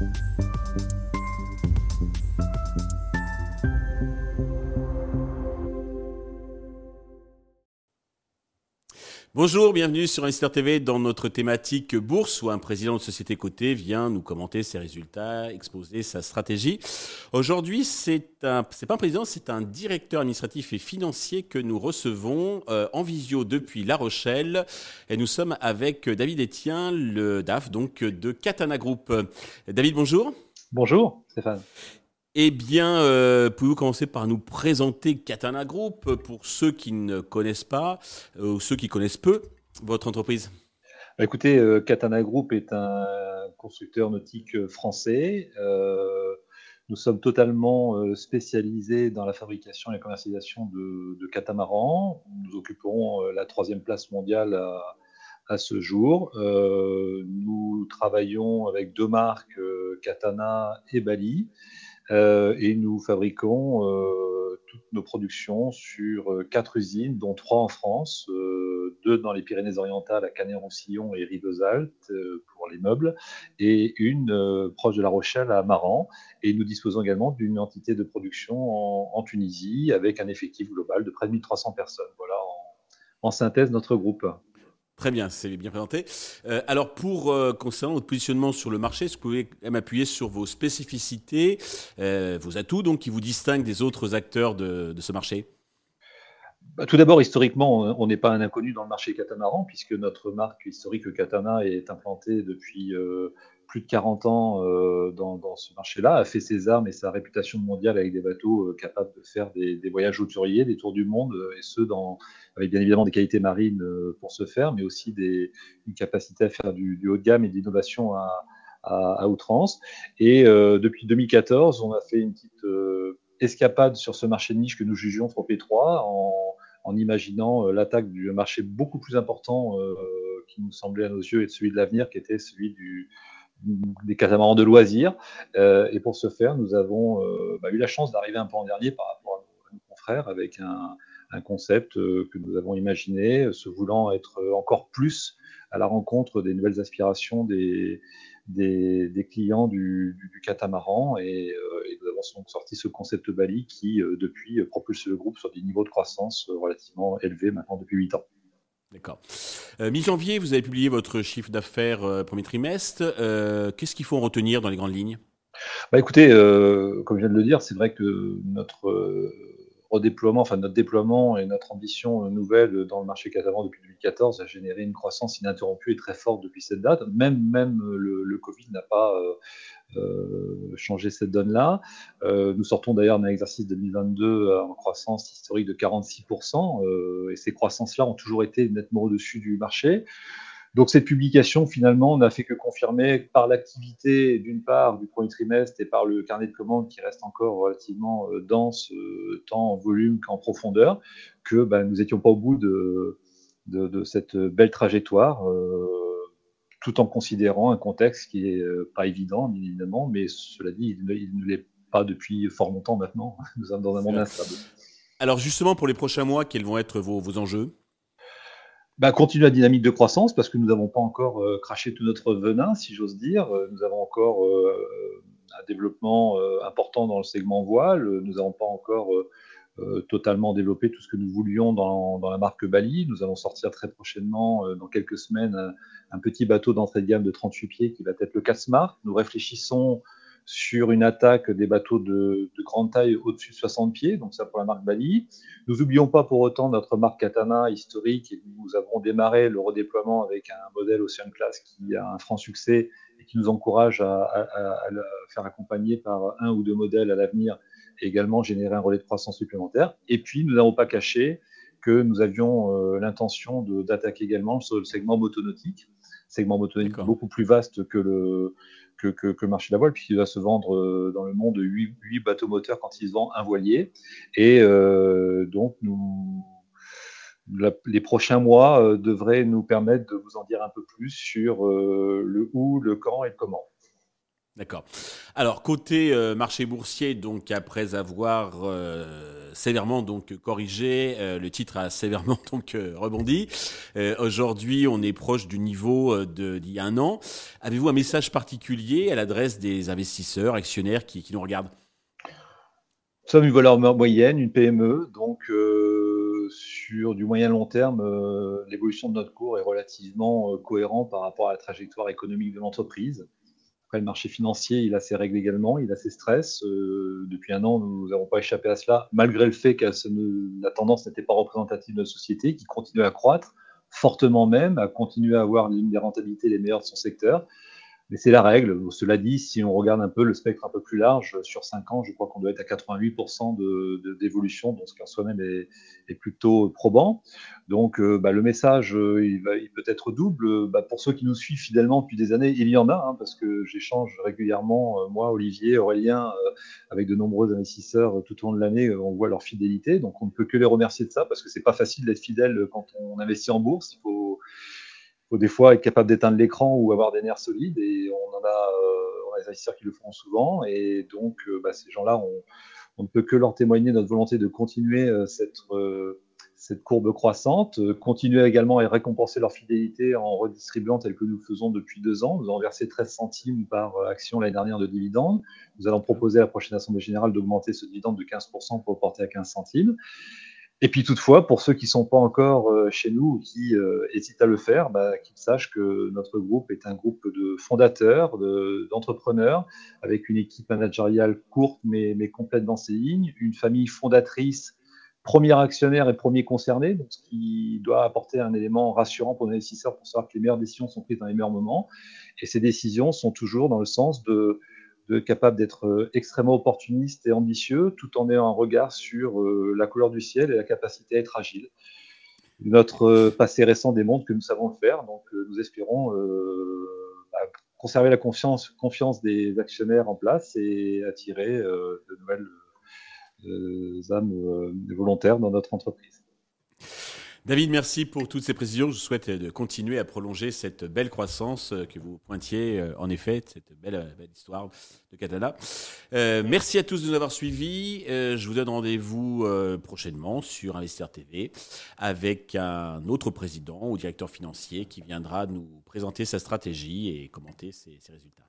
Bye. Bonjour, bienvenue sur Investor TV dans notre thématique bourse où un président de société cotée vient nous commenter ses résultats, exposer sa stratégie. Aujourd'hui, c'est un, c'est pas un président, c'est un directeur administratif et financier que nous recevons euh, en visio depuis La Rochelle. Et nous sommes avec David Etienne, le DAF donc de Katana Group. David, bonjour. Bonjour, Stéphane. Eh bien, euh, pouvez-vous commencer par nous présenter Katana Group pour ceux qui ne connaissent pas euh, ou ceux qui connaissent peu votre entreprise? Bah, Écoutez, euh, Katana Group est un constructeur nautique français. nous sommes totalement spécialisés dans la fabrication et la commercialisation de, catamarans. Nous occupons la troisième place mondiale à ce jour. nous travaillons avec deux marques, Katana et Bali. Euh, et nous fabriquons euh, toutes nos productions sur euh, quatre usines, dont trois en France, deux dans les Pyrénées-Orientales à Canet-Roussillon et Rivesaltes pour les meubles, et une proche de La Rochelle à Maran. Et nous disposons également d'une entité de production en, Tunisie avec un effectif global de près de 1300 personnes. Voilà en synthèse notre groupe. Très bien, c'est bien présenté. Euh, alors, pour euh, concernant votre positionnement sur le marché, est-ce que vous pouvez m'appuyer sur vos spécificités, euh, vos atouts, donc qui vous distinguent des autres acteurs de, ce marché? Bah, Tout d'abord, historiquement, on n'est pas un inconnu dans le marché catamaran, puisque notre marque historique Katana est implantée depuis plus de 40 ans dans, ce marché-là, a fait ses armes et sa réputation mondiale avec des bateaux capables de faire des, voyages hauturiers, des tours du monde, et ce, avec bien évidemment des qualités marines euh, pour ce faire, mais aussi une capacité à faire du, haut de gamme et d'innovation à, à, outrance. Et euh, depuis 2014, on a fait une petite euh, escapade sur ce marché de niche que nous jugions trop étroit en, imaginant l'attaque du marché beaucoup plus important qui nous semblait à nos yeux être celui de l'avenir, qui était celui du, des catamarans de loisirs. et pour ce faire, nous avons bah, eu la chance d'arriver un peu en dernier par rapport à nos confrères avec un, un concept euh, que nous avons imaginé, se voulant être encore plus à la rencontre des nouvelles aspirations des, des, clients du, catamaran. Et, euh, et, nous avons donc sorti ce concept Bali qui, euh, depuis, propulse le groupe sur des niveaux de croissance relativement élevés maintenant depuis 8 ans. D'accord. Mi-janvier, vous avez publié votre chiffre d'affaires premier trimestre. Qu'est-ce qu'il faut en retenir dans les grandes lignes? Bah Écoutez, comme je viens de le dire, c'est vrai que notre notre déploiement et notre ambition euh, nouvelle dans le marché catalan depuis 2014 a généré une croissance ininterrompue et très forte depuis cette date. Même, euh, le, Covid n'a pas euh, changé cette donne-là. nous sortons d'ailleurs d'un exercice 2022 en croissance historique de 46%, et ces croissances-là ont toujours été nettement au-dessus du marché. Donc cette publication, finalement, n'a fait que confirmer par l'activité, d'une part, du premier trimestre et par le carnet de commandes qui reste encore relativement euh, dense, euh, tant en volume qu'en profondeur, que ben, nous n'étions pas au bout de, de, cette belle trajectoire, euh, tout en considérant un contexte qui est pas évident, bien évidemment, mais cela dit, il ne, l'est pas depuis fort longtemps maintenant. Nous sommes dans un monde instable. Alors justement, pour les prochains mois, quels vont être vos, vos enjeux? Bah, la dynamique de croissance parce que nous n'avons pas encore euh, craché tout notre venin, si j'ose dire. Euh, nous avons encore euh, un développement important dans le segment voile. Nous n'avons pas encore totalement développé tout ce que nous voulions dans, dans, la marque Bali. Nous allons sortir très prochainement, dans quelques semaines, un, un petit bateau d'entrée de gamme de 38 pieds qui va être le Casmar. Nous réfléchissons sur une attaque des bateaux de, grande taille au-dessus de 60 pieds, donc ça pour la marque Bali. Nous n'oublions pas pour autant notre marque Katana historique et nous avons démarré le redéploiement avec un modèle Ocean Class qui a un franc succès et qui nous encourage à, le faire accompagner par un ou deux modèles à l'avenir et également générer un relais de croissance supplémentaire. Et puis nous n'avons pas caché que nous avions euh, l'intention d'attaquer également sur le segment motonautique, segment motonautique beaucoup plus vaste que le, que, le marché de la voile, puisqu'il va se vendre euh, dans le monde 8, 8 bateaux moteurs quand il se vend un voilier. Et euh, donc, nous, les prochains mois euh, devraient nous permettre de vous en dire un peu plus sur le où, le quand et le comment. D'accord. Alors côté euh, marché boursier, donc après avoir euh, sévèrement donc corrigé, euh, le titre a sévèrement donc rebondi. Aujourd'hui, on est proche du niveau d'il y a un an. Avez-vous un message particulier à l'adresse des investisseurs, actionnaires qui, nous regardent? Nous sommes une valeur moyenne, une PME, donc sur du moyen long terme, l'évolution de notre cours est relativement cohérente par rapport à la trajectoire économique de l'entreprise. Après, le marché financier, il a ses règles également, il a ses stress. Euh, depuis un an, nous n'avons pas échappé à cela, malgré le fait que la tendance n'était pas représentative de notre société, qui continue à croître, fortement même, à continuer à avoir l'une des rentabilités les meilleures de son secteur. Mais c'est la règle. Cela dit, si on regarde un peu le spectre un peu plus large, sur 5 ans, je crois qu'on doit être à 88% d'évolution, de, donc ce qui en soi-même est, est, plutôt probant. Donc euh, bah, le message, euh, il, va, il, peut être double. Bah, pour ceux qui nous suivent fidèlement depuis des années, il y en a, hein, parce que j'échange régulièrement, euh, moi, Olivier, Aurélien, avec de nombreux investisseurs tout au long de l'année, on voit leur fidélité. Donc on ne peut que les remercier de ça, parce que c'est pas facile d'être fidèle quand on investit en bourse. Il faut faut des fois être capable d'éteindre l'écran ou avoir des nerfs solides et on en a, euh, on a des investisseurs qui le font souvent et donc euh, bah, ces gens-là, on, on, ne peut que leur témoigner notre volonté de continuer euh, cette, cette courbe croissante, continuer également à récompenser leur fidélité en redistribuant tel que nous le faisons depuis deux ans. Nous avons versé 13 centimes par action l'année dernière de dividendes. Nous allons proposer à la prochaine Assemblée générale d'augmenter ce dividende de 15% pour porter à 15 centimes. Et puis toutefois, pour ceux qui ne sont pas encore euh, chez nous ou qui euh, hésitent à le faire, bah, qu'ils sachent que notre groupe est un groupe de fondateurs, d'entrepreneurs, avec une équipe managériale courte mais, complète dans ses lignes, une famille fondatrice, premier actionnaire et premier concerné, donc ce qui doit apporter un élément rassurant pour nos investisseurs pour savoir que les meilleures décisions sont prises dans les meilleurs moments. Et ces décisions sont toujours dans le sens de capable d'être euh, extrêmement opportuniste et ambitieux, tout en ayant un regard sur euh, la couleur du ciel et la capacité à être agile. Notre euh, passé récent démontre que nous savons le faire, donc nous espérons bah, conserver la confiance, confiance des actionnaires en place et attirer de nouvelles âmes volontaires dans notre entreprise. David, merci pour toutes ces précisions. Je souhaite de continuer à prolonger cette belle croissance que vous pointiez, euh, en effet, cette belle, euh, histoire de Katana. Euh, merci à tous de nous avoir suivis. je vous donne rendez-vous prochainement sur Investir TV avec un autre président ou directeur financier qui viendra nous présenter sa stratégie et commenter ses résultats.